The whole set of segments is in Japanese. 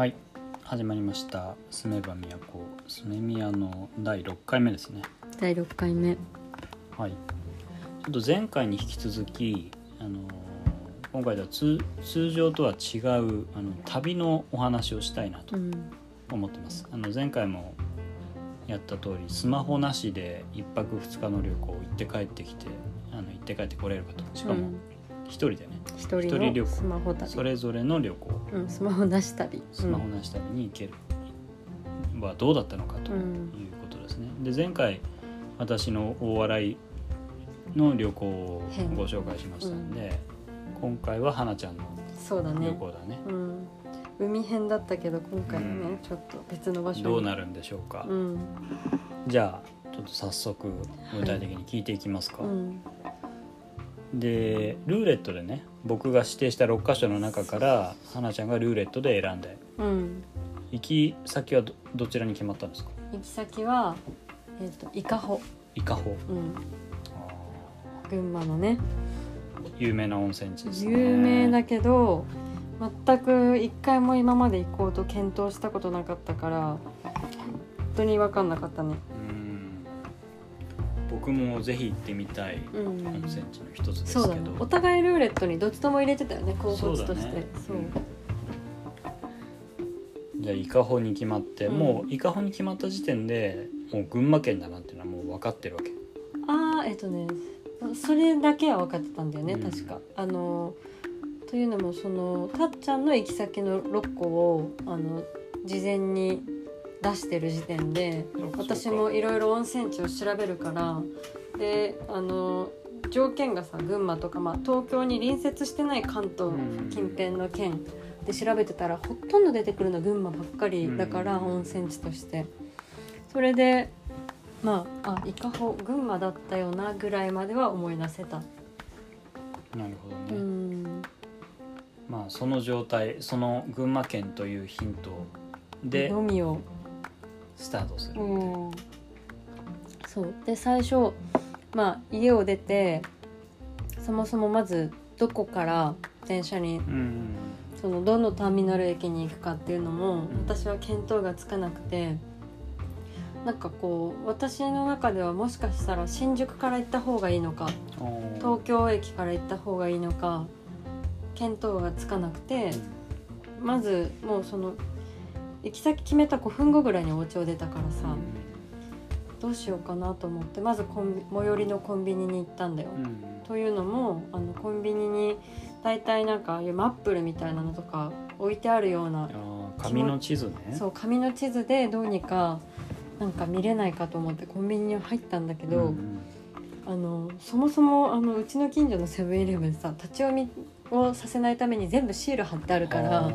はい。始まりました「住めば都住め宮」の第6回目ですね。第6回目。はい。ちょっと前回に引き続きあの今回では通通常とは違うあの旅のお話をしたいなとうん。思ってます。あの前回もやった通りスマホなしで1泊2日の旅行行って帰ってきてあの行って帰ってこれるかと。しかもうん一人でね、一一人旅行。スマホ旅。それぞれの旅行。うん、スマホなし旅スマホなし旅に行ける。はどうだったのかといううんことですね。で前回私の大笑いの旅行を編ご紹介しましたんで、今回は花ちゃんのそうだね。旅行だね。うん。海編だったけど今回はね、うん。ちょっと別の場所に。どうなるんでしょうか。うん。じゃあちょっと早速具体的に聞いていきますか。うんでルーレットでね僕が指定した6箇所の中から花ちゃんがルーレットで選んで。うん。行き先はどどちらに決まったんですか？行き先はえっ、と伊香保。伊香保。うん。群馬のね。有名な温泉地ですね。有名だけど全く一回も今まで行こうと検討したことなかったから本当に分かんなかったね。うん僕もぜひ行ってみたいうん。温泉地の一つですそうだけど、ね。お互いルーレットにどっちとも入れてたよね候補地として。そう。だねじゃあ伊香保に決まって、うん。もう伊香保に決まった時点でもう群馬県だなっていうのはもう分かってるわけ。ああえっとねそれだけは分かってたんだよね、うん。確か。あのというのもそのたっちゃんの行き先の6個をあの事前に出してる時点で私もいろいろ温泉地を調べるからであの条件がさ群馬とか、まあ、東京に隣接してない関東近辺の県で調べてたらほとんど出てくるのは群馬ばっかりだから、うん。温泉地として。それでまああ伊香保群馬だったよなぐらいまでは思い出せた、なるほどうね、ん。まあその状態その群馬県というヒントでのみをスタートする、うん。そう。で最初まあ家を出てそもそもまずどこから電車にうん。そのどのターミナル駅に行くかっていうのも私は見当がつかなくてなんかこう私の中ではもしかしたら新宿から行った方がいいのか東京駅から行った方がいいのか見当がつかなくてまずもうその行き先決めた5分後ぐらいにお家を出たからさどうしようかなと思ってまずコンビ最寄りのコンビニに行ったんだよ。うんうんというのもあのコンビニに大体なんかマップルみたいなのとか置いてあるような紙の地図ねそう紙の地図でどうにかなんか見れないかと思ってコンビニに入ったんだけど、んあのそもそもあのうちの近所のセブンイレブンさ立ち読みをさせないために全部シール貼ってあるから。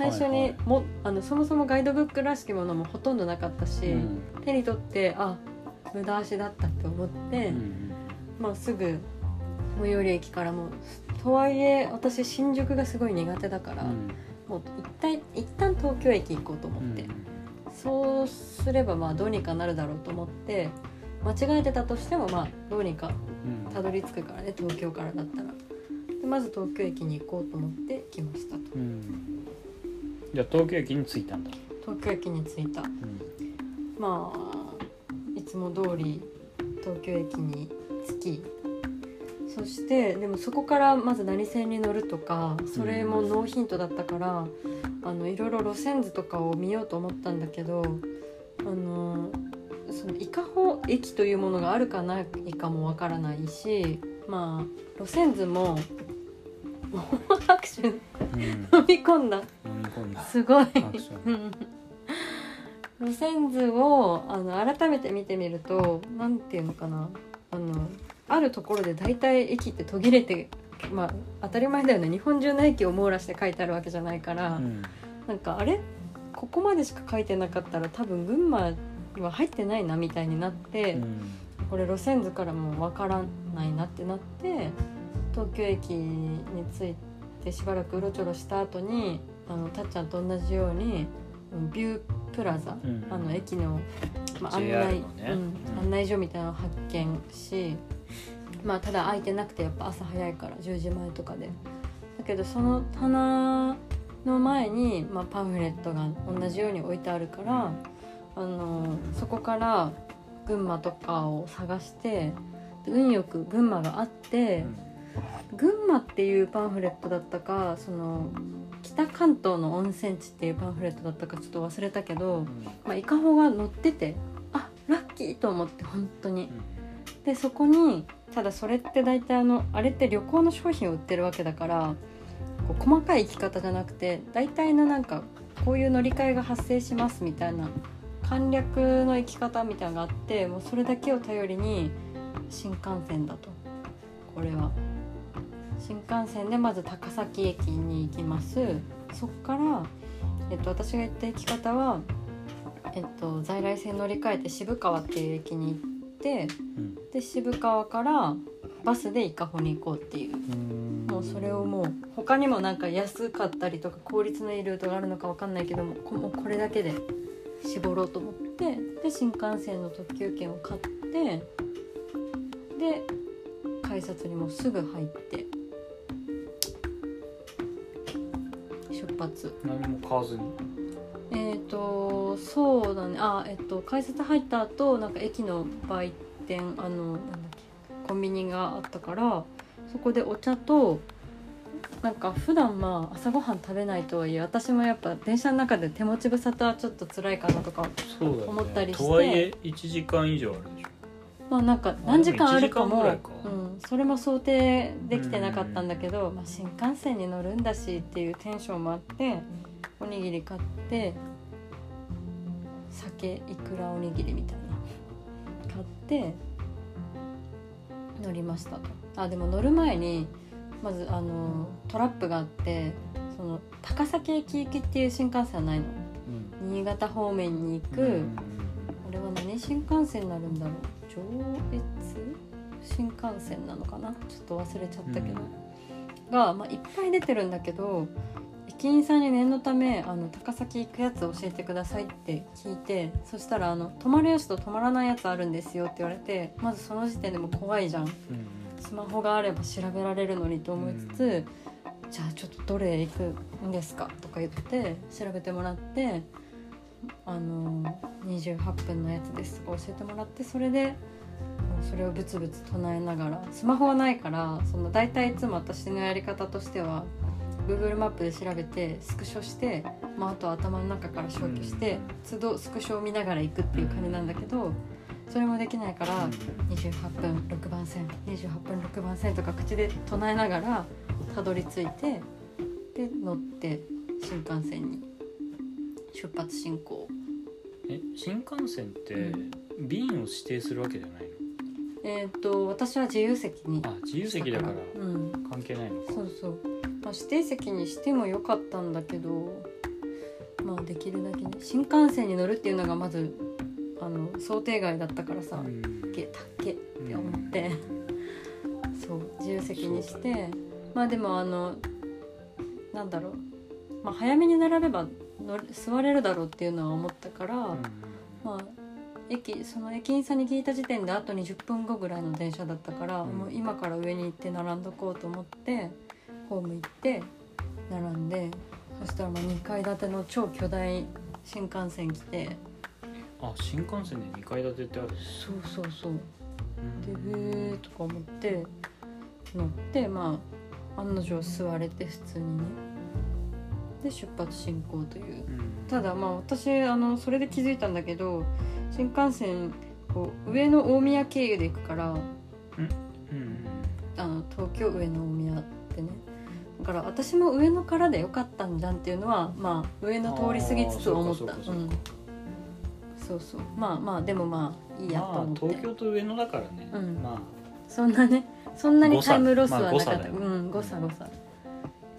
最初はいはい。にも、あのそもそもガイドブックらしきものもほとんどなかったし、うん。手に取ってあ無駄足だったって思って、うんまあ、すぐ最寄り駅からもとはいえ私新宿がすごい苦手だから、うん。もう一旦一旦東京駅行こうと思って、そうすればまあどうにかなるだろうと思って間違えてたとしてもまあどうにかうん。たどり着くからね東京からだったら。でまず東京駅に行こうと思って来ましたと。うんじゃあ東京駅に着いたんだ、東京駅に着いた。うん。まあいつも通り東京駅に着きそしてでもそこからまず何線に乗るとかそれもノーヒントだったから、あのいろいろ路線図とかを見ようと思ったんだけどあのその伊香保駅というものがあるかないかもわからないしまあ路線図ももう拍手飲うん、み込んだ。飲み込んだ。すごい。路線図をあの改めて見てみるとなんていうのかな。あのあるところで大体駅って途切れてまあ当たり前だよね。日本中の駅を網羅して書いてあるわけじゃないから、うん。なんかあれ？ここまでしか書いてなかったら多分群馬には入ってないなみたいになって、うん。これ路線図からもわからないなってなって東京駅に着いてしばらくうろちょろした後にあのたっちゃんと同じようにうんビュープラザ、うん。あの駅の、まあ、案内、うん案内所みたいなのを発見し、まあただ空いてなくてやっぱ朝早いから10時前とかで。だけどその棚の前に、まあ、パンフレットが同じように置いてあるからあのそこから群馬とかを探して運よく群馬があって群馬っていうパンフレットだったかその北関東の温泉地っていうパンフレットだったかちょっと忘れたけど、まあ、伊香保が載っててあラッキーと思って本当に。でそこにただそれって大体あのあれって旅行の商品を売ってるわけだからこう細かい生き方じゃなくて大体のなんかこういう乗り換えが発生しますみたいな簡略の生き方みたいなのがあってもうそれだけを頼りに新幹線だと。これは新幹線でまず高崎駅に行きます。そっから、えっと、私が言った行き方は、えっと、在来線乗り換えて渋川っていう駅に行って、うん、で渋川からバスで伊香保に行こうっていう。もうそれをもう他にもなんか安かったりとか効率のいいルートがあるのか分かんないけどももうこれだけで絞ろうと思ってで新幹線の特急券を買ってで改札にもすぐ入って発。何も買わずに。えっ、ー、とそうだね。あえっ、と改札入った後なんか駅の売店あのなんだっけコンビニがあったからそこでお茶となんか普段まあ朝ごはん食べないとはいえ私もやっぱ電車の中で手持ち無沙汰はちょっと辛いかなとか思ったりして、ね、とはいえ1時間以上あるでしょまあなんか何時間あるかもうん、それも想定できてなかったんだけど、まあ、新幹線に乗るんだしっていうテンションもあっておにぎり買って酒いくらおにぎりみたいな。買って乗りました。とあでも乗る前にまずあのトラップがあってその高崎駅行きっていう新幹線はないの、うん、新潟方面に行く、うん、これは何新幹線になるんだろう上越新幹線なのかな？ちょっと忘れちゃったけど、うん、が、まあ、いっぱい出てるんだけど駅員さんに念のためあの高崎行くやつ教えてくださいって聞いてそしたらあの「止まるやつと止まらないやつあるんですよ」って言われてまずその時点でも怖いじゃん、うん、スマホがあれば調べられるのにと思いつつ、うん、じゃあちょっとどれ行くんですかとか言って調べてもらってあの28分のやつですとか教えてもらってそれでそれをブツブツ唱えながらスマホはないからその大体いつも私のやり方としては Google マップで調べてスクショして、まあ、あとは頭の中から消去して、都度スクショを見ながら行くっていう感じなんだけどそれもできないから28分6番線28分6番線とか口で唱えながらたどり着いてで乗って新幹線に出発進行。え新幹線って便を指定するわけじゃないの、えっ、と私は自由席にあ自由席だから関係ないのか、そうそう。まあ、指定席にしてもよかったんだけどまあできるだけね。新幹線に乗るっていうのがまずあの想定外だったからさ「けたっけ」って思って、そう自由席にして。まあでもあのなんだろう、まあ、早めに並べば乗座れるだろうっていうのは思ったから、まあ駅その駅員さんに聞いた時点であと20分後ぐらいの電車だったから、もう今から上に行って並んどこうと思ってホーム行って並んでそしたらまあ2階建ての超巨大新幹線来て。あ新幹線で2階建てってあるそうそうそう。でへえとか思って乗ってまあ案の定座れて普通にね。で出発進行という、ただまあ私あのそれで気づいたんだけど新幹線こう上野大宮経由で行くから、うん、あの東京上野大宮ってね。だから私も上野からでよかったんじゃんっていうのはまあ上野通り過ぎつつ思った。うん。そうそう。まあまあでもまあいいやと思って、まあ、東京と上野だからね、うん、まあ。そんなねそんなにタイムロスはなかった、まあ、うん誤差誤差。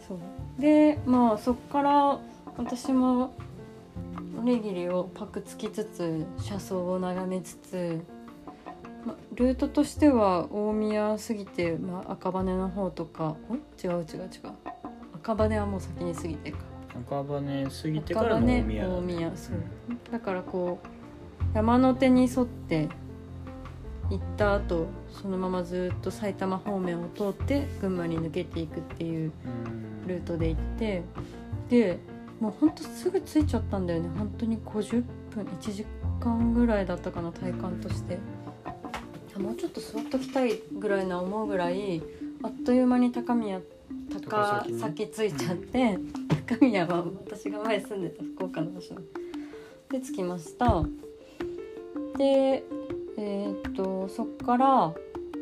そう。でまあそっから私もおにぎりをパクつきつつ車窓を眺めつつま、ルートとしては大宮過ぎて、まあ、赤羽の方とかん？違う違う違う。赤羽はもう先に過ぎてか。赤羽過ぎてからの大宮、ね、大宮そう、うん、だからこう山手に沿って行った後そのままずっと埼玉方面を通って群馬に抜けていくっていうルートで行ってでもうほんとすぐ着いちゃったんだよね。本当に50分1時間ぐらいだったかな体感として。もうちょっと座っときたいぐらいな思うぐらいあっという間に高宮高崎着いちゃって、高宮は私が前住んでた福岡の場所で着きました。でえー、っとそっから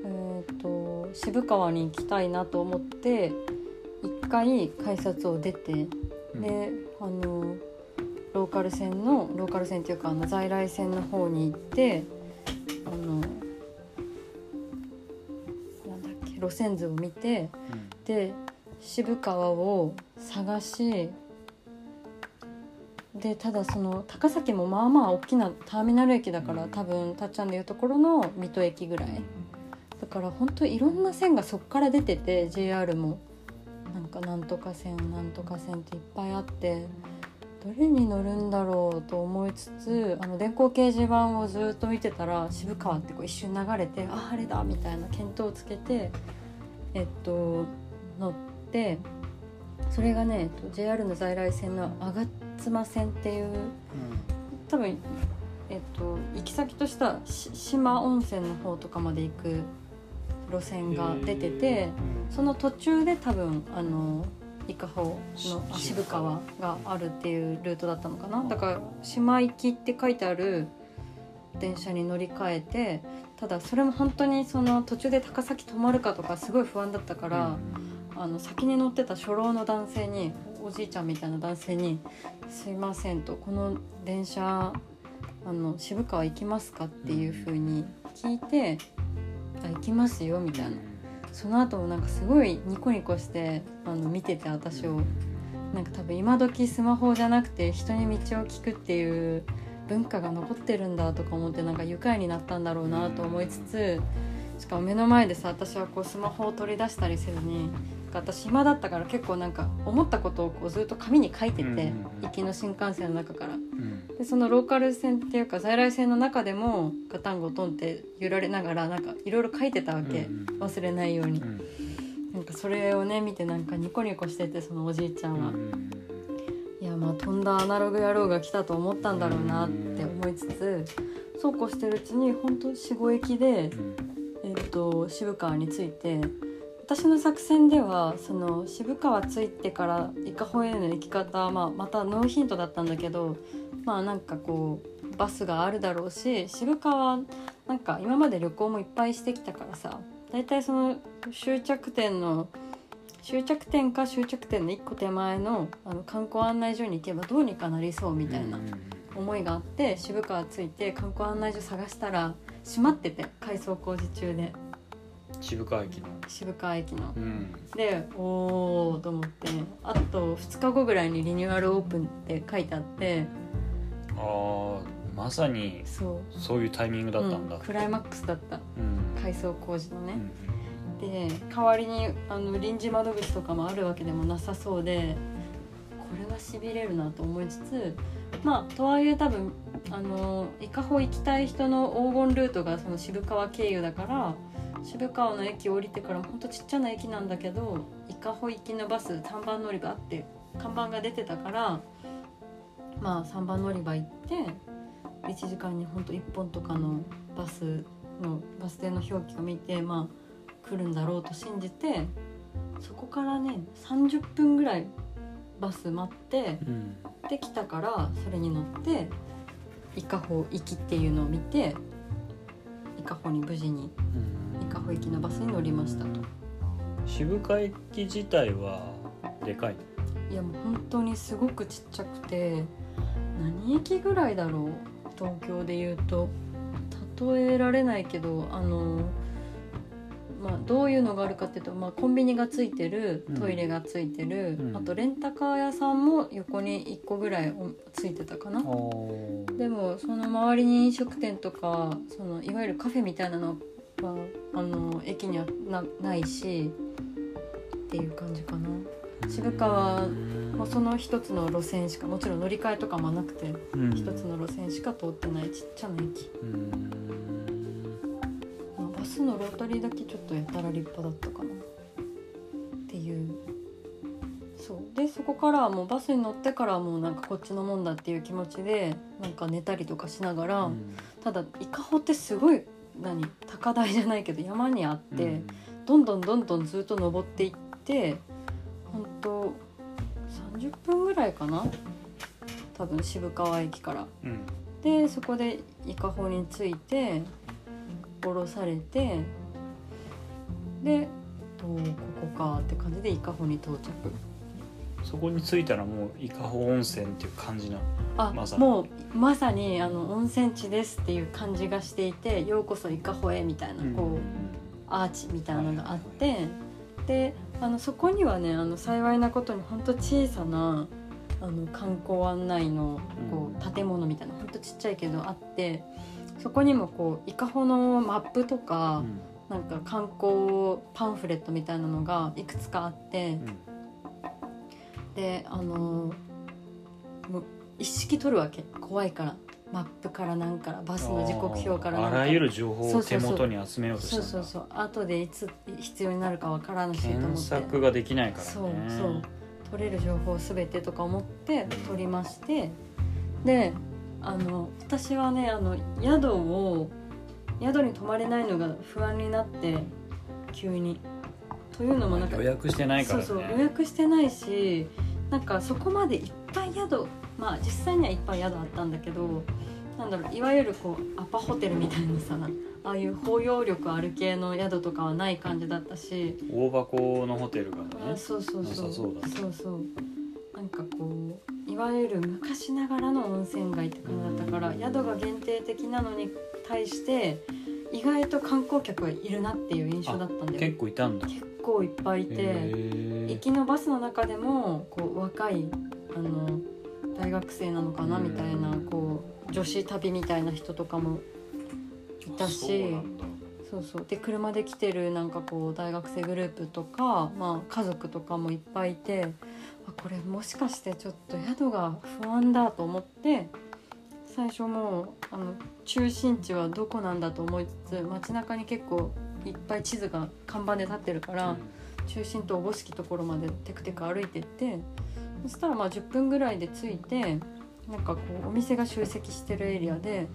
えー、っと渋川に行きたいなと思って一回改札を出て、であのローカル線のローカル線っていうかあの在来線の方に行ってあのなんだっけ路線図を見て、うん、で渋川を探しでただその高崎もまあまあ大きなターミナル駅だから、うん、多分たっちゃんでいうところの水戸駅ぐらい。だから本当いろんな線がそこから出てて JR もなんかなんとか線なんとか線っていっぱいあってどれに乗るんだろうと思いつつあの電光掲示板をずっと見てたら渋川ってこう一瞬流れてあああれだみたいな見当をつけてえっと乗ってそれがね、えっと、JR の在来線の吾妻線っていう、うん、多分えっと行き先とした島温泉の方とかまで行く路線が出ててその途中で多分あの伊香保の渋川があるっていうルートだったのかな？だから島行きって書いてある電車に乗り換えてただそれも本当にその途中で高崎止まるかとかすごい不安だったから、あの先に乗ってた初老の男性におじいちゃんみたいな男性に「すいません」と「この電車あの渋川行きますか?」っていうふうに聞いて「あ行きますよ」みたいな。その後もなんかすごいニコニコしてあの見てて私を。なんか多分今時スマホじゃなくて人に道を聞くっていう文化が残ってるんだとか思ってなんか愉快になったんだろうなと思いつつしかも目の前でさ私はこうスマホを取り出したりせずに私暇だったから結構なんか思ったことをこうずっと紙に書いてて、行きの新幹線の中から、でそのローカル線っていうか在来線の中でもガタンゴトンって揺られながらなんかいろいろ書いてたわけ、忘れないように、なんかそれをね見てなんかニコニコしててそのおじいちゃんは、いやまあ飛んだアナログ野郎が来たと思ったんだろうなって思いつつそうこうしてるうちにほんと45駅で、えっと渋川に着いて。私の作戦ではその渋川着いてから伊香保への行き方、まあ、またノーヒントだったんだけどまあなんかこうバスがあるだろうし渋川なんか今まで旅行もいっぱいしてきたからさ大体その終着点の終着点か終着点の1個手前のあの観光案内所に行けばどうにかなりそうみたいな思いがあって渋川着いて観光案内所探したら閉まってて改装工事中で。渋川駅の。渋川駅の、うん、でおおと思ってあと2日後ぐらいにリニューアルオープンって書いてあってああまさにそう。そういうタイミングだったんだ、うん、クライマックスだった、うん、改装工事のね、で代わりにあの臨時窓口とかもあるわけでもなさそうでこれはしびれるなと思いつつまあとはいえ多分あの伊香保行きたい人の黄金ルートがその渋川経由だから渋川の駅降りてからほんとちっちゃな駅なんだけど伊香保行きのバス3番乗り場って看板が出てたからまあ3番乗り場行って1時間にほんと1本とかのバスのバス停の表記を見てまあ来るんだろうと信じてそこからね30分ぐらいバス待って、うん、できたからそれに乗って伊香保行きっていうのを見て伊香保に無事に加保行きのバスに乗りましたと。渋川駅自体はでかいいやもう本当にすごくちっちゃくて何駅ぐらいだろう？東京で言うと。例えられないけどあのまあ、どういうのがあるかっていうと、まあ、コンビニがついてるトイレがついてる、うん、あとレンタカー屋さんも横に1個ぐらいついてたかな。でもその周りに飲食店とかそのいわゆるカフェみたいなのはあの駅にはなないしっていう感じかな渋川もその一つの路線しかもちろん乗り換えとかもなくて一つの路線しか通ってないちっちゃな駅。バスのロータリーだけちょっとやたら立派だったかなっていう。そう。でそこからはもうバスに乗ってからはもうなんかこっちのもんだっていう気持ちでなんか寝たりとかしながら、うん。ただ伊香保ってすごい何高台じゃないけど山にあって、うん。どんどんどんどんずっと登っていって本当30分ぐらいかな？多分渋川駅から。うん。でそこで伊香保に着いて降ろされてでおーここかって感じで伊香保に到着。そこに着いたらもう伊香保温泉っていう感じなの？あ、まさに。もうまさにあの温泉地ですっていう感じがしていて「ようこそ伊香保へ」みたいなこう、アーチみたいなのがあって、であのそこにはねあの幸いなことに本当小さなあの観光案内のこう建物みたいな本当ちっちゃいけどあってそこにもこう伊香保のマップとか、なんか観光パンフレットみたいなのがいくつかあって、であのもう一式取るわけ。怖いからマップからなんからバスの時刻表からあらゆる情報を手元に集めようとしたんだ。そうそうそう後でいつ必要になるかわからんしと思検って。索ができないからね。そうそう。取れる情報すべてとか思ってうん取りまして。であの私はねあの宿を宿に泊まれないのが不安になって急に。というのもなんか予約してないからね。そうそう予約してないしなんかそこまでいっぱい宿まあ実際にはいっぱい宿あったんだけどなんだろういわゆるこうアパホテルみたいなさああいう包容力ある系の宿とかはない感じだったし大箱のホテルがねあそうそうそう。そうそうそうなんかこういわゆる昔ながらの温泉街って感じだったからうん。宿が限定的なのに対して意外と観光客がいるなっていう印象だったんだよ。結構いたんだ。結構いっぱいいてへ行きのバスの中でもこう若いあの大学生なのかなうんみたいなこう女子旅みたいな人とかもいたしそうそうで車で来てるなんかこう大学生グループとか、まあ、家族とかもいっぱいいてあこれもしかしてちょっと宿が不安だと思って最初もうあの中心地はどこなんだと思いつつ街中に結構いっぱい地図が看板で立ってるから。中心とおぼしきところまでテクテク歩いてってそしたらまあ10分ぐらいで着いてなんかこうお店が集積してるエリアで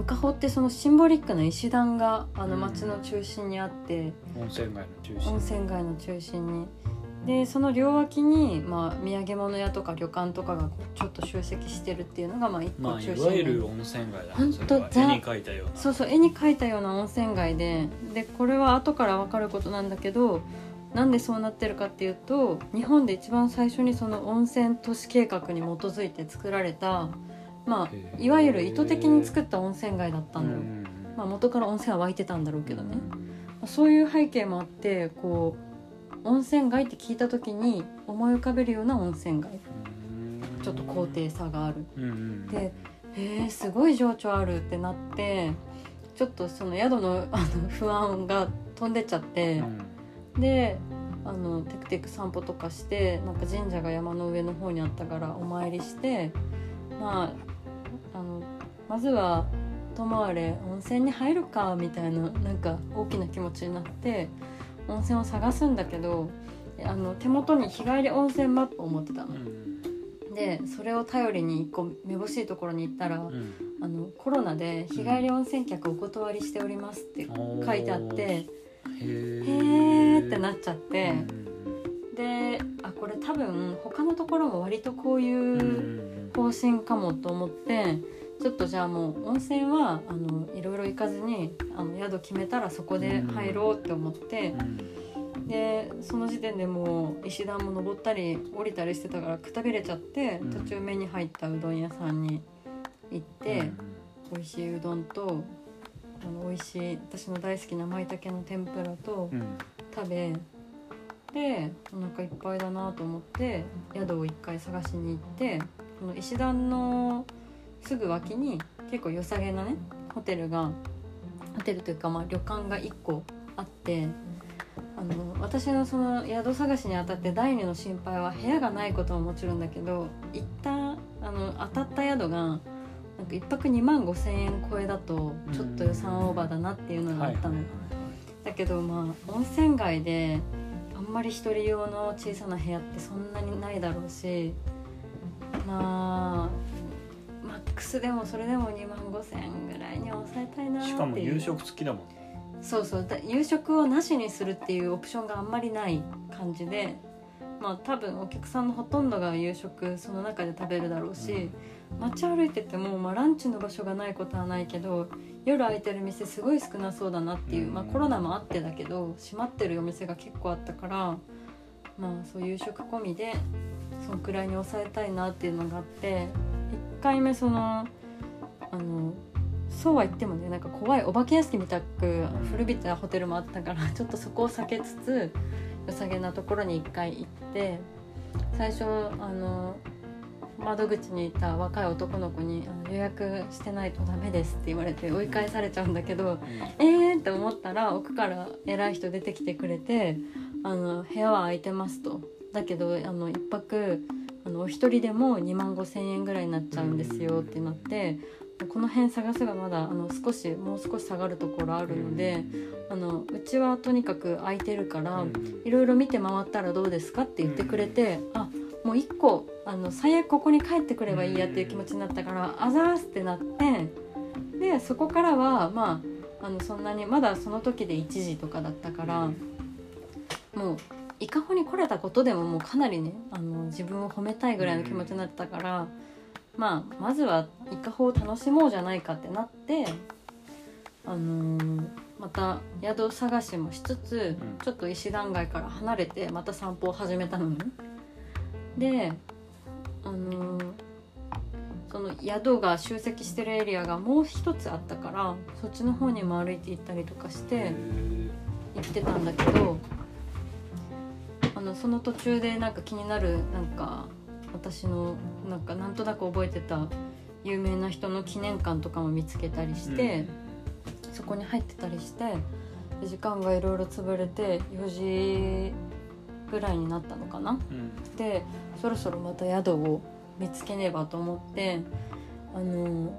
伊香保ってそのシンボリックな石段があのうん街の中心にあって、温泉街の中心。温泉街の中心に。でその両脇に、まあ、土産物屋とか旅館とかがこうちょっと集積してるっていうのがまあ一個まあい中心にわゆる温泉街だ。ほんとそれはザ絵に描いたような。そうそう絵に描いたような温泉街で。でこれは後から分かることなんだけどなんでそうなってるかっていうと日本で一番最初にその温泉都市計画に基づいて作られた、まあ、いわゆる意図的に作った温泉街だったの。よ、うんまあ、元から温泉は湧いてたんだろうけどね、そういう背景もあってこう温泉街って聞いた時に思い浮かべるような温泉街。うん。ちょっと高低差がある。でえー、すごい情緒あるってなってちょっとその宿のあの不安が飛んでっちゃってう、んであのテクテク散歩とかしてなんか神社が山の上の方にあったからお参りしてまああのまずはともあれ温泉に入るかみたいななんか大きな気持ちになって温泉を探すんだけどあの手元に日帰り温泉マップを持ってたの。でそれを頼りに一個めぼしいところに行ったら、うん。あのコロナで日帰り温泉客お断りしておりますって書いてあって、へへーーってなっちゃって、であこれ多分他のところも割とこううんいううんうん。方針かもと思ってちょっとじゃあもう温泉はあのいろいろ行かずにあの宿決めたらそこで入ろうって思って、でその時点でもう石段も登ったり降りたりしてたからくたびれちゃって、うん。途中目に入ったうどん屋さんに行って。美味しいうどんとあの美味しい私の大好きな舞茸の天ぷらとうんうん食べでお腹いっぱいだなと思って宿を一回探しに行ってこの石段のすぐ脇に結構良さげなねホテルがホテルというかまあ旅館が1個あってあの私のその宿探しにあたって第二の心配は部屋がないことはもちろんだけど行ったあの当たった宿がなんか1泊2万5千円超えだとちょっと予算オーバーだなっていうのがあったの、だけどまあ温泉街であんまり一人用の小さな部屋ってそんなにないだろうしまあマックスでもそれでも2万5,000円ぐらいに抑えたいなっていう。しかも夕食付きだもんそうそう。だ夕食をなしにするっていうオプションがあんまりない感じでまあ多分お客さんのほとんどが夕食その中で食べるだろうし、街歩いてても、まあ、ランチの場所がないことはないけど夜空いてる店すごい少なそうだなっていう、まあ、コロナもあってだけど閉まってるお店が結構あったからまあそう夕食込みでそのくらいに抑えたいなっていうのがあって1回目そのあのそうは言ってもねなんか怖いお化け屋敷みたく古びたホテルもあったから ちょっとそこを避けつつ良さげなところに1回行って最初あの窓口にいた若い男の子に「予約してないとダメです」って言われて追い返されちゃうんだけど、えーって思ったら奥から偉い人出てきてくれて「あの部屋は空いてます」と。だけどあの1泊あのお一人でも2万5,000円ぐらいになっちゃうんですよってなってこの辺探せばまだあの少しもう少し下がるところあるので、あのうちはとにかく空いてるから、いろいろ見て回ったらどうですかって言ってくれて、あもう一個あの最悪ここに帰ってくればいいやっていう気持ちになったから、あざーすってなってでそこからはまああのそんなにまだその時で1時とかだったからもう伊香保に来れたことでももうかなりねあの自分を褒めたいぐらいの気持ちになったから。まあ、まずは伊香保を楽しもうじゃないかってなって、あのーまた宿探しもしつつ、うんちょっと石段街から離れてまた散歩を始めたのね。で、あのーその宿が集積してるエリアがもう一つあったからそっちの方にも歩いて行ったりとかして行ってたんだけどあのその途中でなんか気になるなんか私のなんかなんとなく覚えてた有名な人の記念館とかも見つけたりして、そこに入ってたりしてで時間がいろいろ潰れて4時ぐらいになったのかな。うん。でそろそろまた宿を見つけねばと思ってあの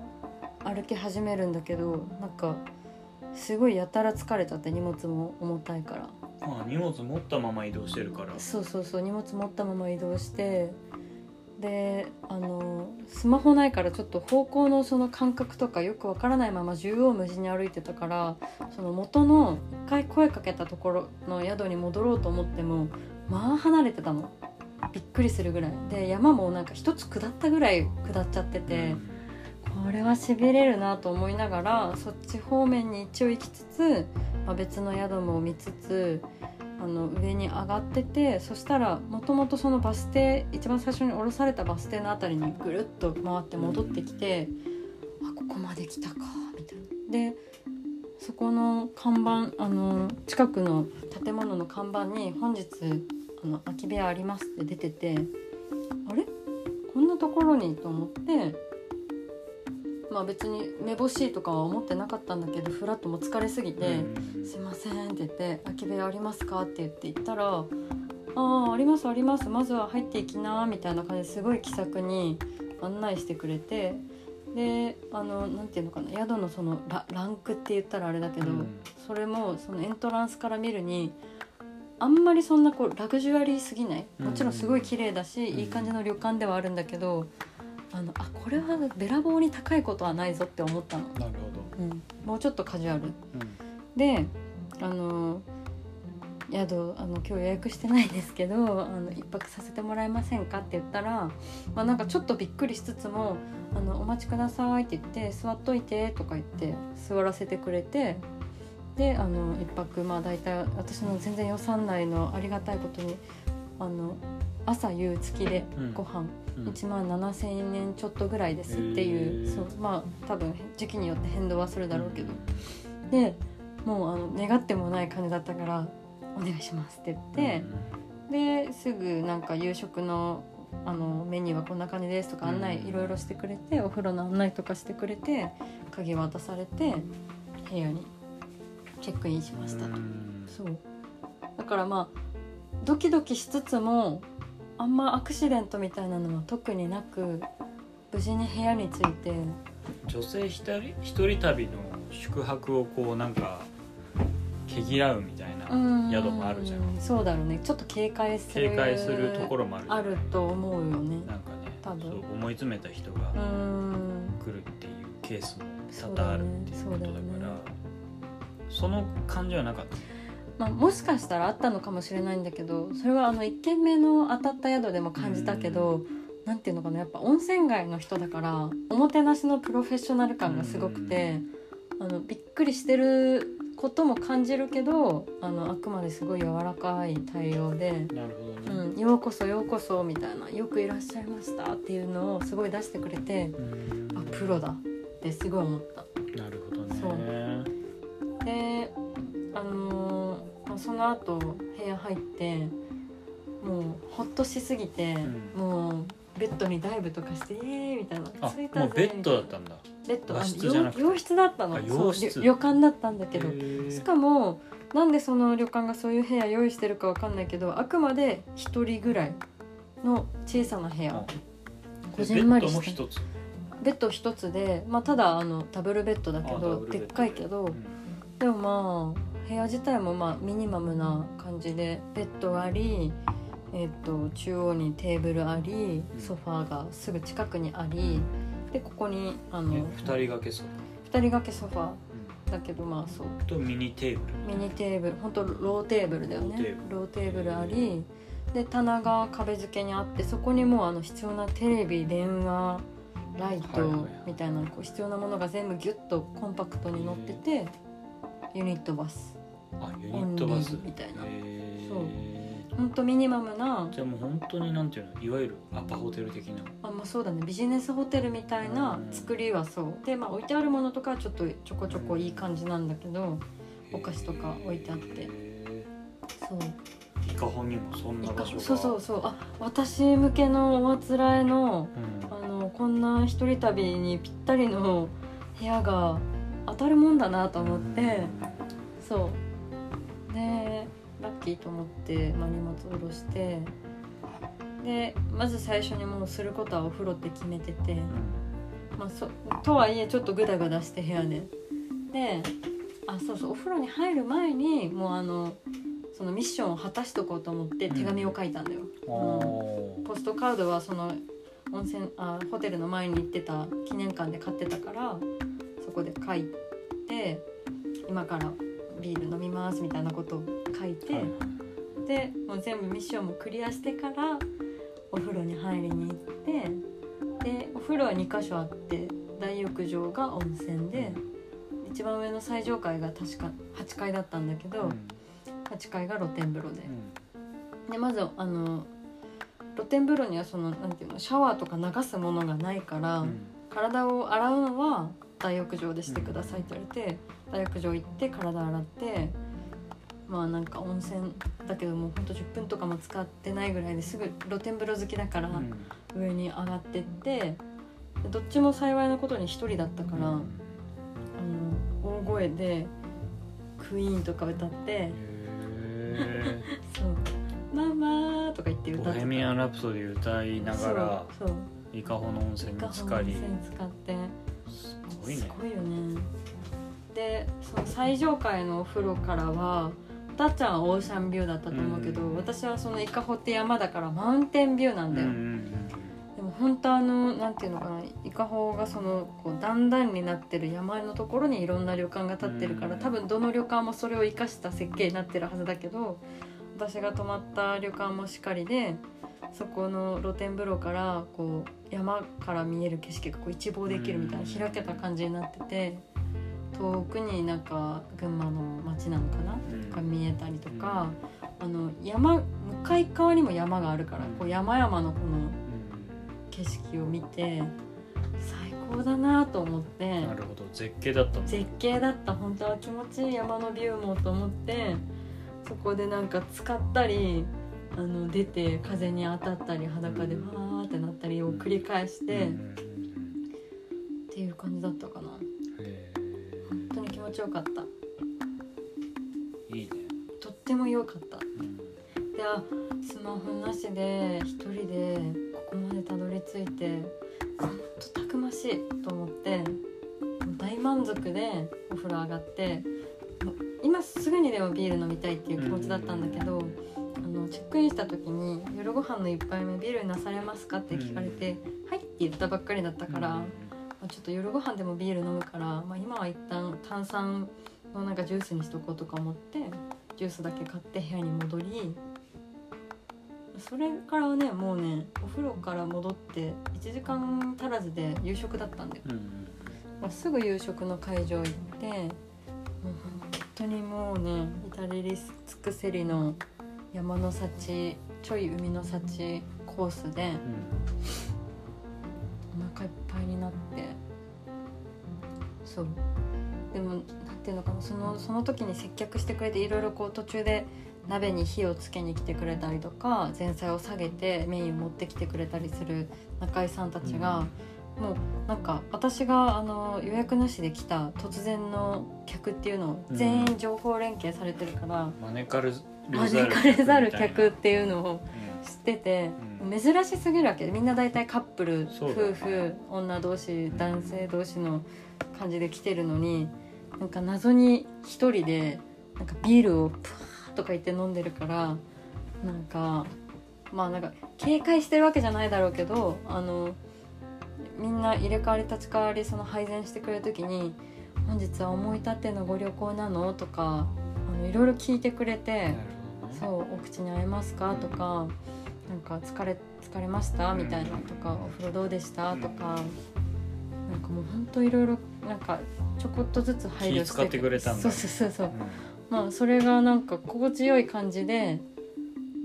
歩き始めるんだけどなんかすごいやたら疲れちゃって荷物も重たいから。まあ荷物持ったまま移動してるから。そうそうそう荷物持ったまま移動してであのスマホないからちょっと方向のその感覚とかよくわからないまま縦横無尽に歩いてたからその元の一回声かけたところの宿に戻ろうと思ってもまあ離れてたのびっくりするぐらいで山もなんか一つ下ったぐらい下っちゃってて。これはしびれるなと思いながらそっち方面に一応行きつつ、まあ、別の宿も見つつあの上に上がっててそしたらもともとそのバス停一番最初に降ろされたバス停の辺りにぐるっと回って戻ってきて、あここまで来たかみたいな。でそこの看板あの近くの建物の看板に「本日あの空き部屋あります」って出ててあれ？こんなところにと思ってまあ別にめぼしいとかは思ってなかったんだけどフラッとも疲れすぎて「すいません」って言って「空き部屋ありますか?」って言って行ったら「ああありますありますまずは入っていきな」みたいな感じですごい気さくに案内してくれてであのなんていうのかな宿のそのラランクって言ったらあれだけど、うんそれもそのエントランスから見るにあんまりそんなこうラグジュアリーすぎない。もちろんすごい綺麗だし、うん。いい感じの旅館ではあるんだけどあのあこれはべらぼうに高いことはないぞって思ったの、なるほど。うん、もうちょっとカジュアル。うん。であの宿あの今日予約してないですけどあの一泊させてもらえませんかって言ったら、まあ、なんかちょっとびっくりしつつも「あのお待ちください」って言って「座っといて」とか言って座らせてくれてであの一泊まあ大体私の全然予算内のありがたいことにあの朝夕付きでうん。ご飯うん。1万7,000円ちょっとぐらいですっていう、そうまあ多分時期によって変動はするだろうけど。でもうあの願ってもない感じだったから「お願いします」って言って、ですぐなんか夕食のあのメニューはこんな感じですとか案内うん。いろいろしてくれてお風呂の案内とかしてくれて鍵渡されて部屋にチェックインしました。そう。だからまあドキドキしつつもあんまアクシデントみたいなのは特になく無事に部屋に着いて。女性一人一人旅の宿泊をこうなんか毛嫌うみたいな宿もあるじゃん。そうだろうね。ちょっと警戒する。警戒するところもあるあると思うよね。なんかね多分。思い詰めた人がうん。来るっていうケースも多々あるっていうことだから。そうだよねその感じはなかった？まあ、もしかしたらあったのかもしれないんだけどそれはあの1軒目の当たった宿でも感じたけどなんていうのかなやっぱ温泉街の人だからおもてなしのプロフェッショナル感がすごくてあのびっくりしてることも感じるけどあのあくまですごい柔らかい対応でなるほどね、うん、ようこそようこそみたいなよくいらっしゃいましたっていうのをすごい出してくれてうん。あプロだってすごい思った。なるほどねであのその後部屋入ってもうほっとしすぎて、うもうベッドにダイブとかして「イエーイ!」みたいな。あ「着いたぜベッドだったんだ。ベッドあ洋洋室だったの。あそう旅旅館だったんだけど。しかもなんでその旅館がそういう部屋用意してるかわかんないけどあくまで1人ぐらいの小さな部屋。あ。こじんまりベッドしたも一つ。ベッド一つで、まあ、ただあのダブルベッドだけどでっかいけどうんでもまあ部屋自体もまあミニマムな感じでベッドあり、えっと中央にテーブルありうん。ソファーがすぐ近くにありでここにあのえ二人掛けそう二人掛けソファーだけどまあそう。とミニテーブル？ミニテーブル。本当ローテーブルだよね。ロローテーブルありで棚が壁付けにあってそこにもうあの必要なテレビ電話ライトみたいなこう必要なものが全部ギュッとコンパクトに載っててユニットバス。あユニットバス。みたいな。そう。ほんとミニマムな。じゃあもう本当になんていうのいわゆるアパホテル的な。あまあそうだね。ビジネスホテルみたいな作りはそう。でまあ置いてあるものとかはちょっとちょこちょこいい感じなんだけどお菓子とか置いてあって。へそう。ー伊香保にもそんな場所が。そうそうそう。あ私向けのおあつらえのうん。あのこんな一人旅にぴったりの部屋が当たるもんだなと思って。そう。でラッキーと思って、まあ、荷物下ろして。でまず最初にもうすることはお風呂って決めてて、まあ、そとはいえちょっとグダグダして部屋で。であそうそうお風呂に入る前にもうあのそのミッションを果たしとこうと思って手紙を書いたんだよ。うん。ポストカードはその温泉あホテルの前に行ってた記念館で買ってたからそこで書いて今からビール飲みますみたいなことを書いて、はい。でもう全部ミッションもクリアしてからお風呂に入りに行ってでお風呂は2箇所あって大浴場が温泉で一番上の最上階が確か8階だったんだけど、うん。8階が露天風呂で。う。ん。でまずあの露天風呂にはそのなんていうのシャワーとか流すものがないから、うん。体を洗うのは大浴場でしてくださいって言われて、大浴場行って体洗ってまあなんか温泉だけどもうほんと10分とかも使ってないぐらいですぐ露天風呂好きだからうん。上に上がってってでどっちも幸いなことに1人だったから、あの大声でクイーンとか歌ってへ「そう。ママ」とか言って歌ってボヘミアン・ラプソディ歌いながら伊香保の温泉にガ浸かり。温泉使ってすごいね。すごいよね。でその最上階のお風呂からはたっちゃんはオーシャンビューだったと思うけど、うん。私はその伊香保って山だからマウンテンビューなんだよ、うんうんでも本当あのなんていうのかな伊香保がそのこう段々になってる山のところにいろんな旅館が建ってるから、うん。多分どの旅館もそれを生かした設計になってるはずだけど私が泊まった旅館もしっかりでそこの露天風呂からこう山から見える景色がこう一望できるみたいなうん。開けた感じになってて遠くになんか群馬の町なのかなうん。が見えたりとか、あの山向かい側にも山があるからこう山々のこの景色を見て最高だなと思ってなるほど。絶景だった絶景だった。本当は気持ちいい山のビューもと思ってそこでなんか使ったりあの出て風に当たったり裸でわーってなったりを繰り返して、っうん。うんうんていう感じだったかな。へ本当に気持ちよかった。ーいいね。とっても良かった。うん。であスマホなしで一人でここまでたどり着いてほんとたくましいと思って大満足でお風呂上がって今今すぐにでもビール飲みたいっていう気持ちだったんだけど、あのチェックインした時に「夜ご飯の1杯目ビールなされますか?」って聞かれて「はい」って言ったばっかりだったから、まあちょっと夜ご飯でもビール飲むから、まあ、今は一旦炭酸のなんかジュースにしとこうとか思ってジュースだけ買って部屋に戻りそれからねもうねお風呂から戻って1時間足らずで夕食だったんだよ、うんまあすぐ夕食の会場行って本当にもうね至れり尽くせりの山の幸ちょい海の幸コースでお腹いっぱいになって。そう。でもなんていうのかなそのその時に接客してくれていろいろこう途中で鍋に火をつけに来てくれたりとか前菜を下げてメイン持ってきてくれたりする中井さんたちが、もうなんか私があの予約なしで来た突然の客っていうのを全員情報連携されてるから、招かれ招かれざる客っていうのをう知ってて、うん珍しすぎるわけでみんな大体カップル夫婦女同士男性同士の感じで来てるのになんか謎に一人でなんかビールをプワーとか言って飲んでるからなんかまあなんか警戒してるわけじゃないだろうけどあのみんな入れ替わり立ち替わりその配膳してくれる時に「本日は思い立ってのご旅行なの?」とかあのいろいろ聞いてくれて。そう「お口に合いますか?」とか「なんか疲れ疲れました?」みたいなとか「お風呂どうでした?」とかなんかもうほんといろいろなんかちょこっとずつ配慮してってくれたんだ。そうそうそうそう。うん。まあそれがなんか心地よい感じで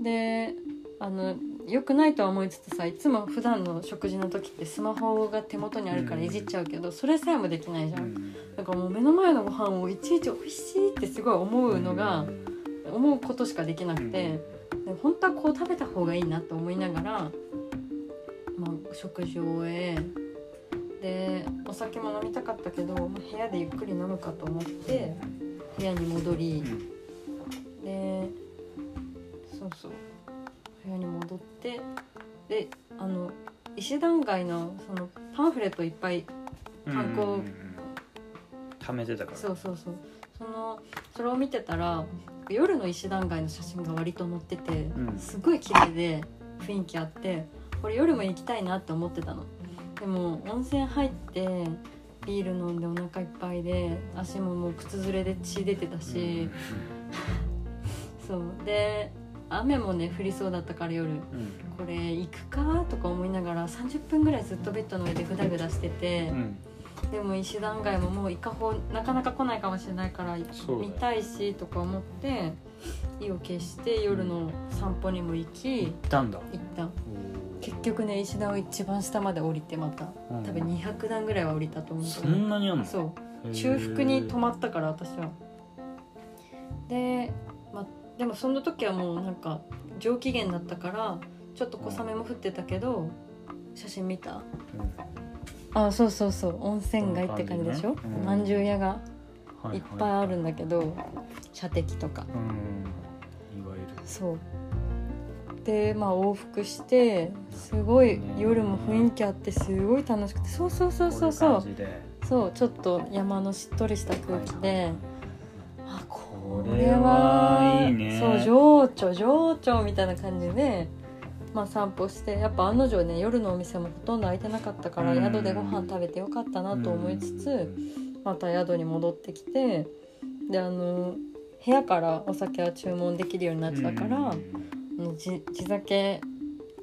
であの良くないとは思いつつさいつも普段の食事の時ってスマホが手元にあるからいじっちゃうけど、それさえもできないじゃん、うん。だからもう目の前のご飯をいちいち美味しいってすごい思うのが、思うことしかできなくて、で本当はこう食べた方がいいなと思いながら、まあ、食事を終えでお酒も飲みたかったけど、まあ部屋でゆっくり飲むかと思って部屋に戻りう、ん。でそうそう部屋に戻ってであの石段街のそのパンフレットいっぱい観光うんうんうん。貯めてたから。そうそうそう。そのそれを見てたら夜の石段街の写真が割と載ってて、うん。すごい綺麗で雰囲気あってこれ夜も行きたいなって思ってたの。でも温泉入ってビール飲んでお腹いっぱいで足ももう靴ずれで血出てたし、そう。で雨もね降りそうだったから夜。うん。うんこれ行くかとか思いながら30分ぐらいずっとベッドの上でグダグダしてて、うんでも石段街ももうイカホなかなか来ないかもしれないから見たいしとか思って意を決して夜の散歩にも行き行ったんだ。行った。結局ね石段を一番下まで降りてまたうん。多分200段ぐらいは降りたと思うけそどんなにあんの？そう。中腹に泊まったから私は。で、ま、でもその時はもうなんか上機嫌だったからちょっと小雨も降ってたけど写真見た。うんあそうそうそう。温泉街って感じでしょ？ね。うん。まんじゅう屋がはいっぱいあるんだけど射的とか。うん。いわゆる。そう。でまあ往復してすごい夜も雰囲気あってすごい楽しくて。そうそうそうそうそこいうそうちょっと山のしっとりした空気で、あここれれははいいね。そう情緒情緒みたいな感じで、まあ、散歩してやっぱ案の定ね夜のお店もほとんど開いてなかったから、うん。宿でご飯食べてよかったなと思いつつ、また宿に戻ってきてであの部屋からお酒は注文できるようになってたから、地地酒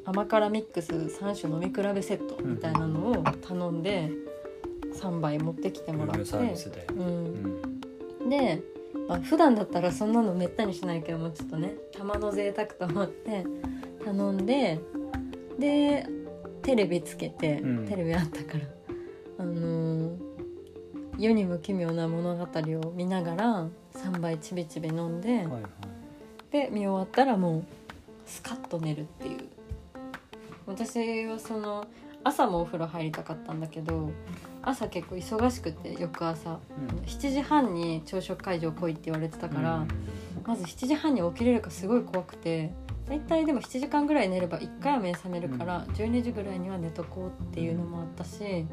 甘辛ミックス3種飲み比べセットみたいなのを頼んで3杯持ってきてもらってう、うん。ん。で、まあ普段だったらそんなのめったにしないけどもちょっとね玉の贅沢と思って頼んででテレビつけて、うん。テレビあったから。あのー世にも奇妙な物語を見ながら3杯ちびちび飲んで、はいはい。で見終わったらもうスカッと寝るっていう。私はその朝もお風呂入りたかったんだけど朝結構忙しくて翌朝。うん。7時半に朝食会場来いって言われてたから、まず7時半に起きれるかすごい怖くて大体でも7時間ぐらい寝れば1回は目覚めるから、12時ぐらいには寝とこうっていうのもあったし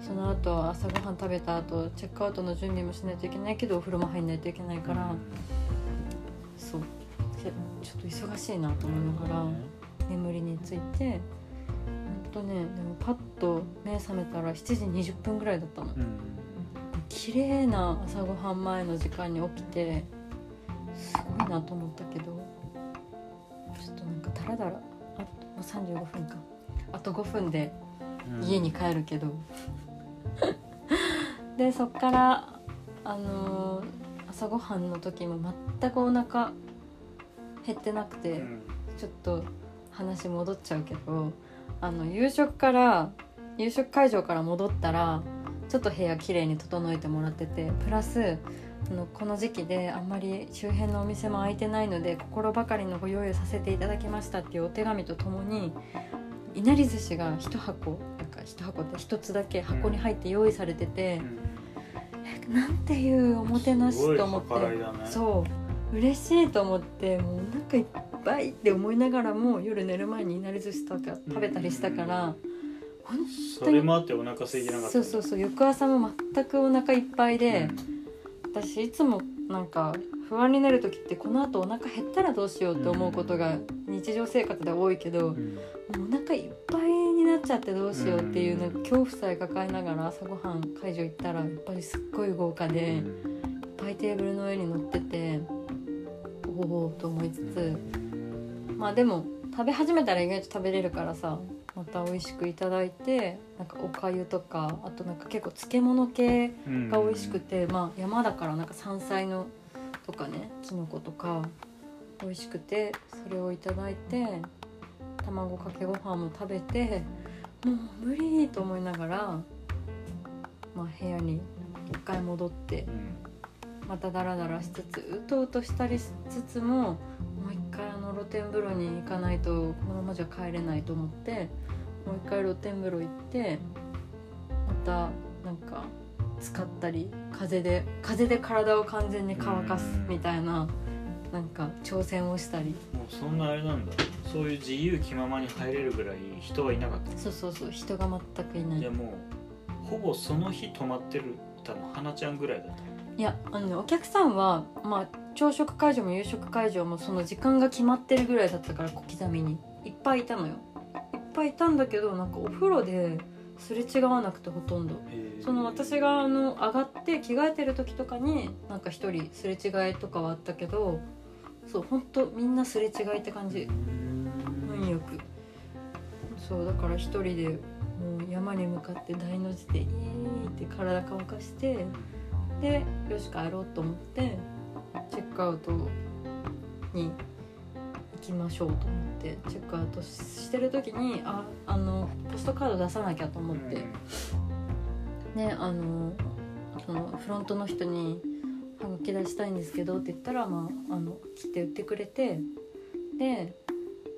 その後朝ごはん食べた後チェックアウトの準備もしないといけないけどお風呂も入んないといけないから、そう。ちょっと忙しいなと思いながら眠りについてほんとねでもパッと目覚めたら7時20分ぐらいだったの。うん。綺麗な朝ごはん前の時間に起きてすごいなと思ったけどとなんかダラダラあもう35分か。あと5分でうん。家に帰るけど、でそっからあのー朝ごはんの時も全くお腹減ってなくて、うん。ちょっと話戻っちゃうけどあの夕食から夕食会場から戻ったらちょっと部屋きれいに整えてもらっててプラスあのこの時期であんまり周辺のお店も開いてないので心ばかりのご用意をさせていただきましたっていうお手紙とともにいなり寿司が一箱なんか一箱って一つだけ箱に入って用意されてて、えなんていうおもてなしと思って。ね。そう。嬉しいと思ってもうお腹いっぱいって思いながらも夜寝る前にいなり寿司とか食べたりしたから本それもあってお腹空いてなかったそうそうそう。翌朝も全くお腹いっぱいで、うん私いつもなんか不安になる時ってこのあとお腹減ったらどうしようって思うことが日常生活では多いけど、もうんうお腹いっぱいになっちゃってどうしようっていうなんか恐怖さえ抱えながら朝ごはん会場行ったらやっぱりすっごい豪華で。いっぱいテーブルの上に乗ってておおと思いつつまあでも食べ始めたら意外と食べれるからさまた美味しくいただいてなんかおかゆとかあとなんか結構漬物系が美味しくて、まあ山だからなんか山菜のとかねきのことか美味しくてそれをいただいて卵かけご飯も食べてもう無理と思いながら、まあ、部屋に一回戻ってうん。またダラダラしつつうとうとしたりしつつももう一回あの露天風呂に行かないとこのままじゃ帰れないと思ってもう一回露天風呂行ってまたなんか使ったり風で風で体を完全に乾かすみたいななんか挑戦をしたり。もうそんなあれなんだ。そういう自由気ままに入れるぐらい人はいなかったそうそうそう人が全くいない。じゃあもうほぼその日泊まってる多分花ちゃんぐらいだった。いやあのねお客さんは、まあ、朝食会場も夕食会場もその時間が決まってるぐらいだったから小刻みに。いっぱいいたのよぱいいたんだけどなんかお風呂ですれ違わなくてほとんど。その私があの上がって着替えてる時とかになんか一人すれ違いとかはあったけどそうほんとみんなすれ違いって感じ。運よく。そうだから一人でもう山に向かって大の字でイーって体乾かしてでよし帰ろうと思ってチェックアウトに行きましょうと思ってチェックアウトしてる時にああのポストカード出さなきゃと思って、ねあのそのフロントの人に「はがき出したいんですけど」って言ったら、まあ、あの来て売ってくれてで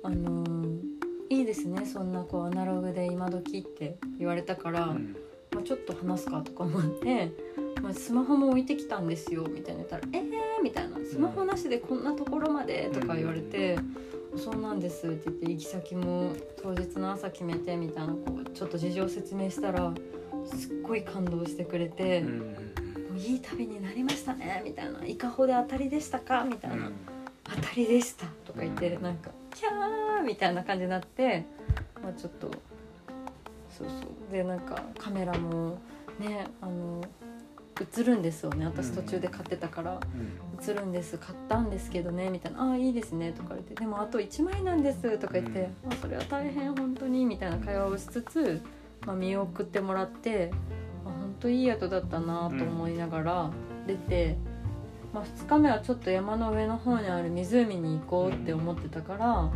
あのいいですねそんなこうアナログで今時って言われたから、うんまあ、ちょっと話すかとか思って、まあ、スマホも置いてきたんですよみたいな言ったら「えー!」みたいな「スマホなしでこんなところまで?」とか言われて「そうなんです」って言って行き先も当日の朝決めてみたいなこうちょっと事情説明したらすっごい感動してくれて「うんもういい旅になりましたね」みたいな「伊香保で当たりでしたか?」みたいな。当たりでしたとか言ってなんかキャーみたいな感じになって、まあ、ちょっとそうそうでなんかカメラもねあの映るんですよね。私途中で買ってたから。うん。映るんです買ったんですけどね。みたいな「ああいいですね」とか言って「でもあと1枚なんです」とか言って。うん「あそれは大変本当に」みたいな会話をしつつ、まあ、見送ってもらってあ本当いい宿だったなと思いながら出て。まあ、2日目はちょっと山の上の方にある湖に行こうって思ってたから、あ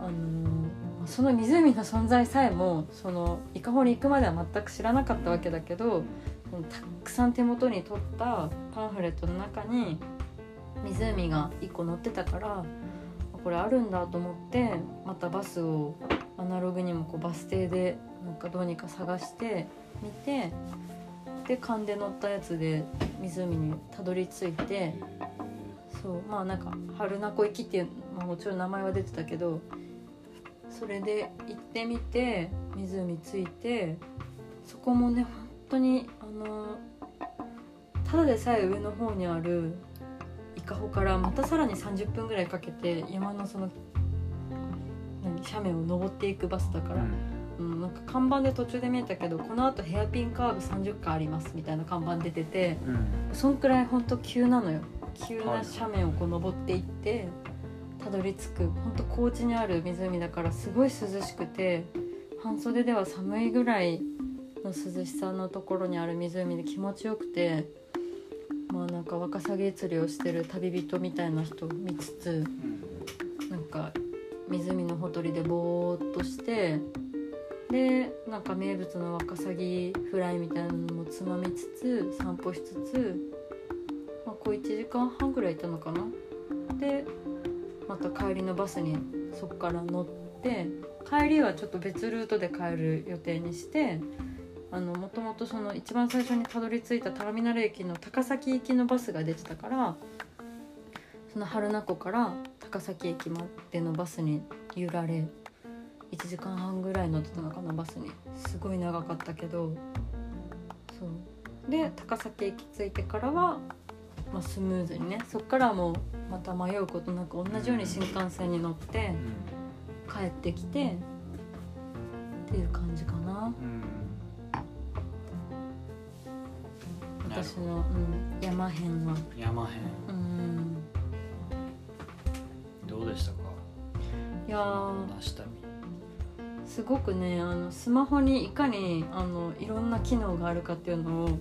のーその湖の存在さえもその伊香保に行くまでは全く知らなかったわけだけどたくさん手元に取ったパンフレットの中に湖が1個載ってたからこれあるんだと思ってまたバスをアナログにもこうバス停でなんかどうにか探してみてで勘で乗ったやつで湖にたどり着いてそうまあなんか春名湖行きっていう、まあ、もちろん名前は出てたけどそれで行ってみて湖着いてそこもね本当にのただでさえ上の方にある伊香保からまたさらに30分ぐらいかけて山のその何斜面を登っていくバスだから、うん、なんか看板で途中で見えたけどこのあとヘアピンカーブ30回ありますみたいな看板出ててうん。うんそんくらい本当急なのよ。急な斜面をこう登っていってたどり着く。本当高地にある湖だからすごい涼しくて半袖では寒いぐらいの涼しさのところにある湖で気持ちよくてまあなんかワカサギ釣りをしてる旅人みたいな人見つつなんか湖のほとりでぼーっとしてでなんか名物のワカサギフライみたいなのもつまみつつ散歩しつつ、まあ、こう1時間半ぐらいいたのかな。でまた帰りのバスにそこから乗って帰りはちょっと別ルートで帰る予定にしてあのもともとその一番最初にたどり着いたターミナル駅の高崎行きのバスが出てたからその榛名湖から高崎駅までのバスに揺られ1時間半ぐらい乗ってたのかなバスに。すごい長かったけどそう。で高崎駅着いてからは、まあ、スムーズにねそっからはもうまた迷うことなく同じように新幹線に乗って帰ってきてっていう感じかな。うん私の、うん、山編は山編うん。どうでしたか？いやーなし旅すごくねあのスマホにいかにあのいろんな機能があるかっていうのを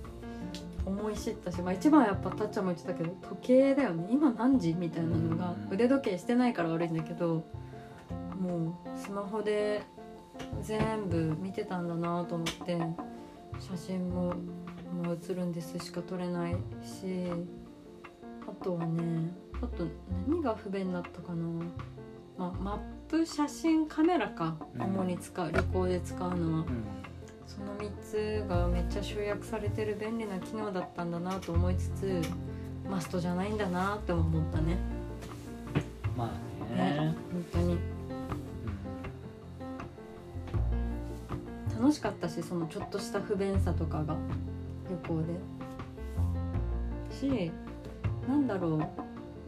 思い知ったし、まあ、一番はやっぱたっちゃんも言ってたけど時計だよね。今何時みたいなのがうん。腕時計してないから悪いんだけどもうスマホで全部見てたんだなと思って写真ももう写るんですしか撮れないしあとはねあと何が不便だったかな、まあ、マップ写真カメラかうん。主に使う旅行で使うのは。うん。その3つがめっちゃ集約されてる便利な機能だったんだなと思いつつマストじゃないんだなっても思ったね。まあね。ね本当に。楽しかったしそのちょっとした不便さとかが旅行で。しなんだろう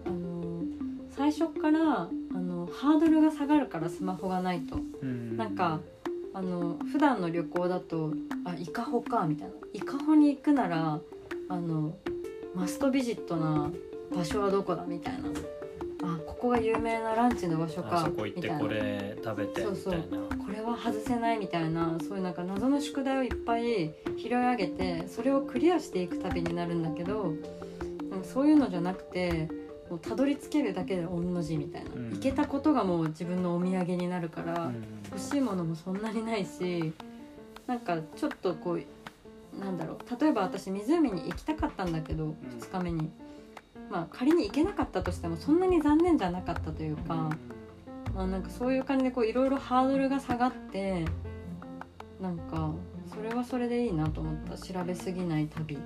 あの最初からあのハードルが下がるからスマホがないと。うん。なんかあの普段の旅行だとあ伊香保かみたいな。伊香保に行くならあのマストビジットな場所はどこだみたいなあここが有名なランチの場所かあそこ行ってこれ食べてみそうそう。たいなこれは外せないみたいなそういうなんか謎の宿題をいっぱい拾い上げてそれをクリアしていく旅になるんだけどなんかそういうのじゃなくてもうたどり着けるだけで御の字みたいな、うん。行けたことがもう自分のお土産になるから、うん。欲しいものもそんなにないしなんかちょっとこうなんだろう。例えば私湖に行きたかったんだけど、2日目にまあ仮に行けなかったとしてもそんなに残念じゃなかったというか、まあ、なんかそういう感じでこういろいろハードルが下がってなんかそれはそれでいいなと思った。調べすぎない旅。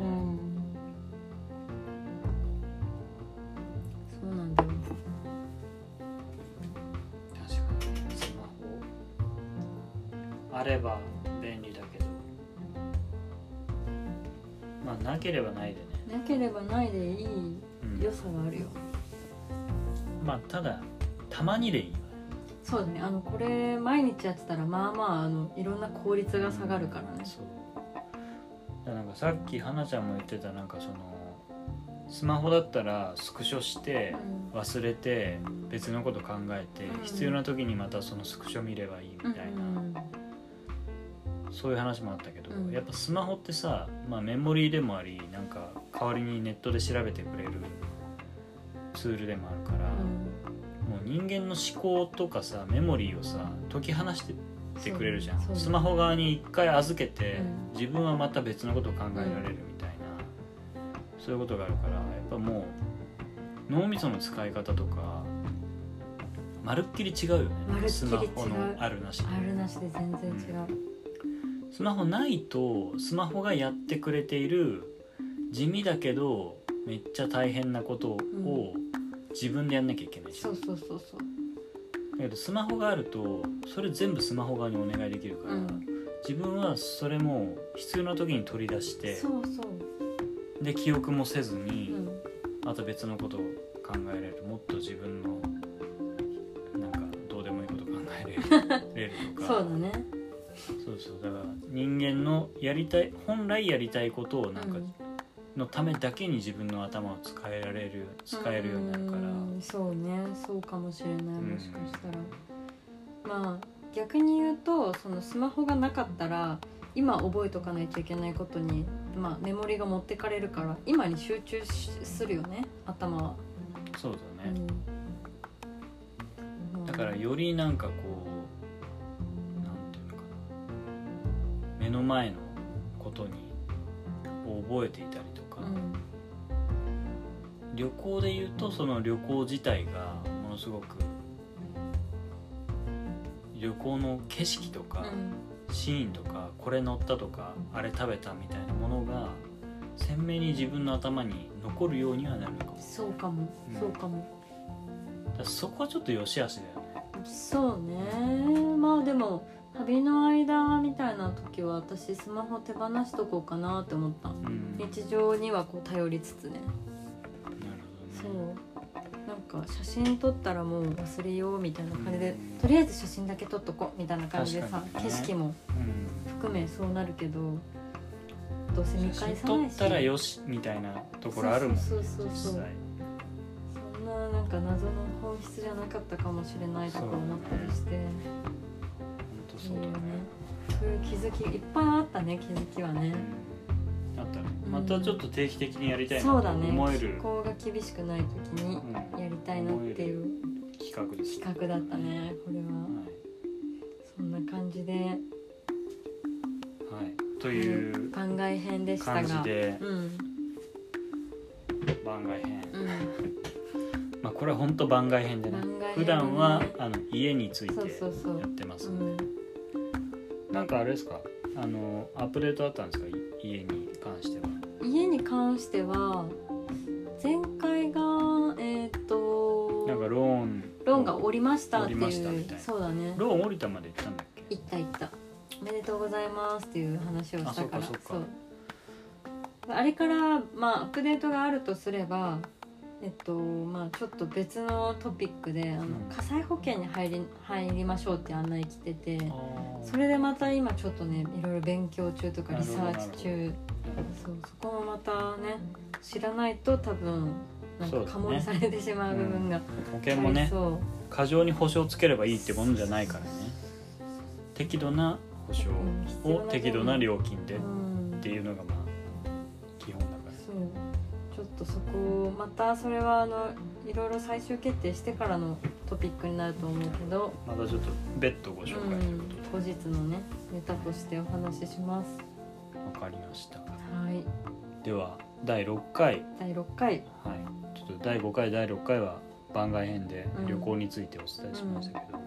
うん。そうなんだよ。確かにスマホあればまあなければないでね、なければないでいいうん。良さがあるよ。まあただたまにでいいわ。そうだね。あのこれ毎日やってたらまあまああのいろんな効率が下がるからね。そう。だからなんかさっき花ちゃんも言ってたなんかそのスマホだったらスクショしてうん。忘れて別のこと考えてうん。必要な時にまたそのスクショ見ればいいみたいな、うんそういう話もあったけど、うん。やっぱスマホってさ、まあ、メモリーでもありなんか代わりにネットで調べてくれるツールでもあるから、もう人間の思考とかさメモリーをさ解き放してってくれるじゃん。スマホ側に一回預けて、うん。自分はまた別のことを考えられるみたいな、そういうことがあるからやっぱもう脳みその使い方とかまるっきり違うよね。スマホのあるなしで。あるなしで全然違う、スマホないとスマホがやってくれている地味だけどめっちゃ大変なことを自分でやんなきゃいけないし、そうそうそうそう。けどスマホがあるとそれ全部スマホ側にお願いできるから、うん。自分はそれも必要な時に取り出してそうそう、で記憶もせずに、うん、あと別のことを考えれる。もっと自分のなんかどうでもいいこと考えれる とか。そうだねそうそうだから人間のやりたい本来やりたいことをなんか、うん。のためだけに自分の頭を使えられる使えるようになるから。うんそうね。そうかもしれない。ん。もしかしたら、まあ逆に言うとそのスマホがなかったら今覚えとかないといけないことに、まあ、メモリが持ってかれるから今に集中しするよね。頭は、そうだね、うん。だからよりなんかこの前のことにを覚えていたりとか、うん。旅行で言うとその旅行自体がものすごく旅行の景色とか、シーンとかこれ乗ったとかあれ食べたみたいなものが鮮明に自分の頭に残るようにはなるのかも。うんそうかも、うん。そうかも。だそこはちょっと良し悪しだよね。そうね。まあでも旅の間みたいな時は私スマホ手放しとこうかなって思った。うん。日常にはこう頼りつつね。そう。なんか写真撮ったらもう忘れようみたいな感じで、うん。とりあえず写真だけ撮っとこうみたいな感じでさ、ね。景色もうん。含めそうなるけどどうせ見返さないし。撮ったらよしみたいなところあるもんねそうそうそうそう。そんななんか謎の本質じゃなかったかもしれないとか思ったりして、そうだね。そういう気づきいっぱいあったね気づきはね、うんあったね。うん。またちょっと定期的にやりたいなとそうだね。思える。気候が厳しくない時にうん。やりたいなっていう企画です。企画だったねこれは。はい。そんな感じで。はい、という番外編でしたが。感じで。うん。番外編、うん。まあこれは本当番外編でね。編普段はあの家についてそうそうそう。やってますうんんなんかあれですか？あのアップデートあったんですか？い家に関しては。家に関しては前回がえっ、となんかローンローンが降りましたっていうそうだね。ローン降りたまで行ったんだっけ？行った行った。おめでとうございますっていう話をしたから。あそっかそっか。そう。あれからまあアップデートがあるとすればえっとまあちょっと別のトピックであの、うん。火災保険に入り入りましょうって案内来ててそれでまた今ちょっとねいろいろ勉強中とかリサーチ中。そうそこもまたね知らないと多分なんかそうだね。カモにされてしまう部分が。保険もね過剰に保証つければいいってものじゃないからね。適度な保証を適度な料金でっうんていうのがまあ基本だからとそこをまたそれはあのいろいろ最終決定してからのトピックになると思うけど、またちょっと別途ご紹介ということで、後日のねネタとしてお話しします。わかりました。はい。では第6回。第6回。はい。ちょっと第5回第6回は番外編でうん。旅行についてお伝えしましたけども、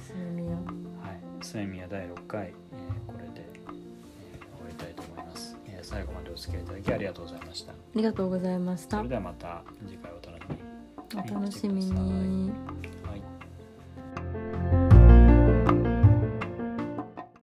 すみやはい。スメミヤ第6回、えー最後までお付き合いいただきありがとうございました。ありがとうございました。それではまた次回お楽しみに。お楽しみに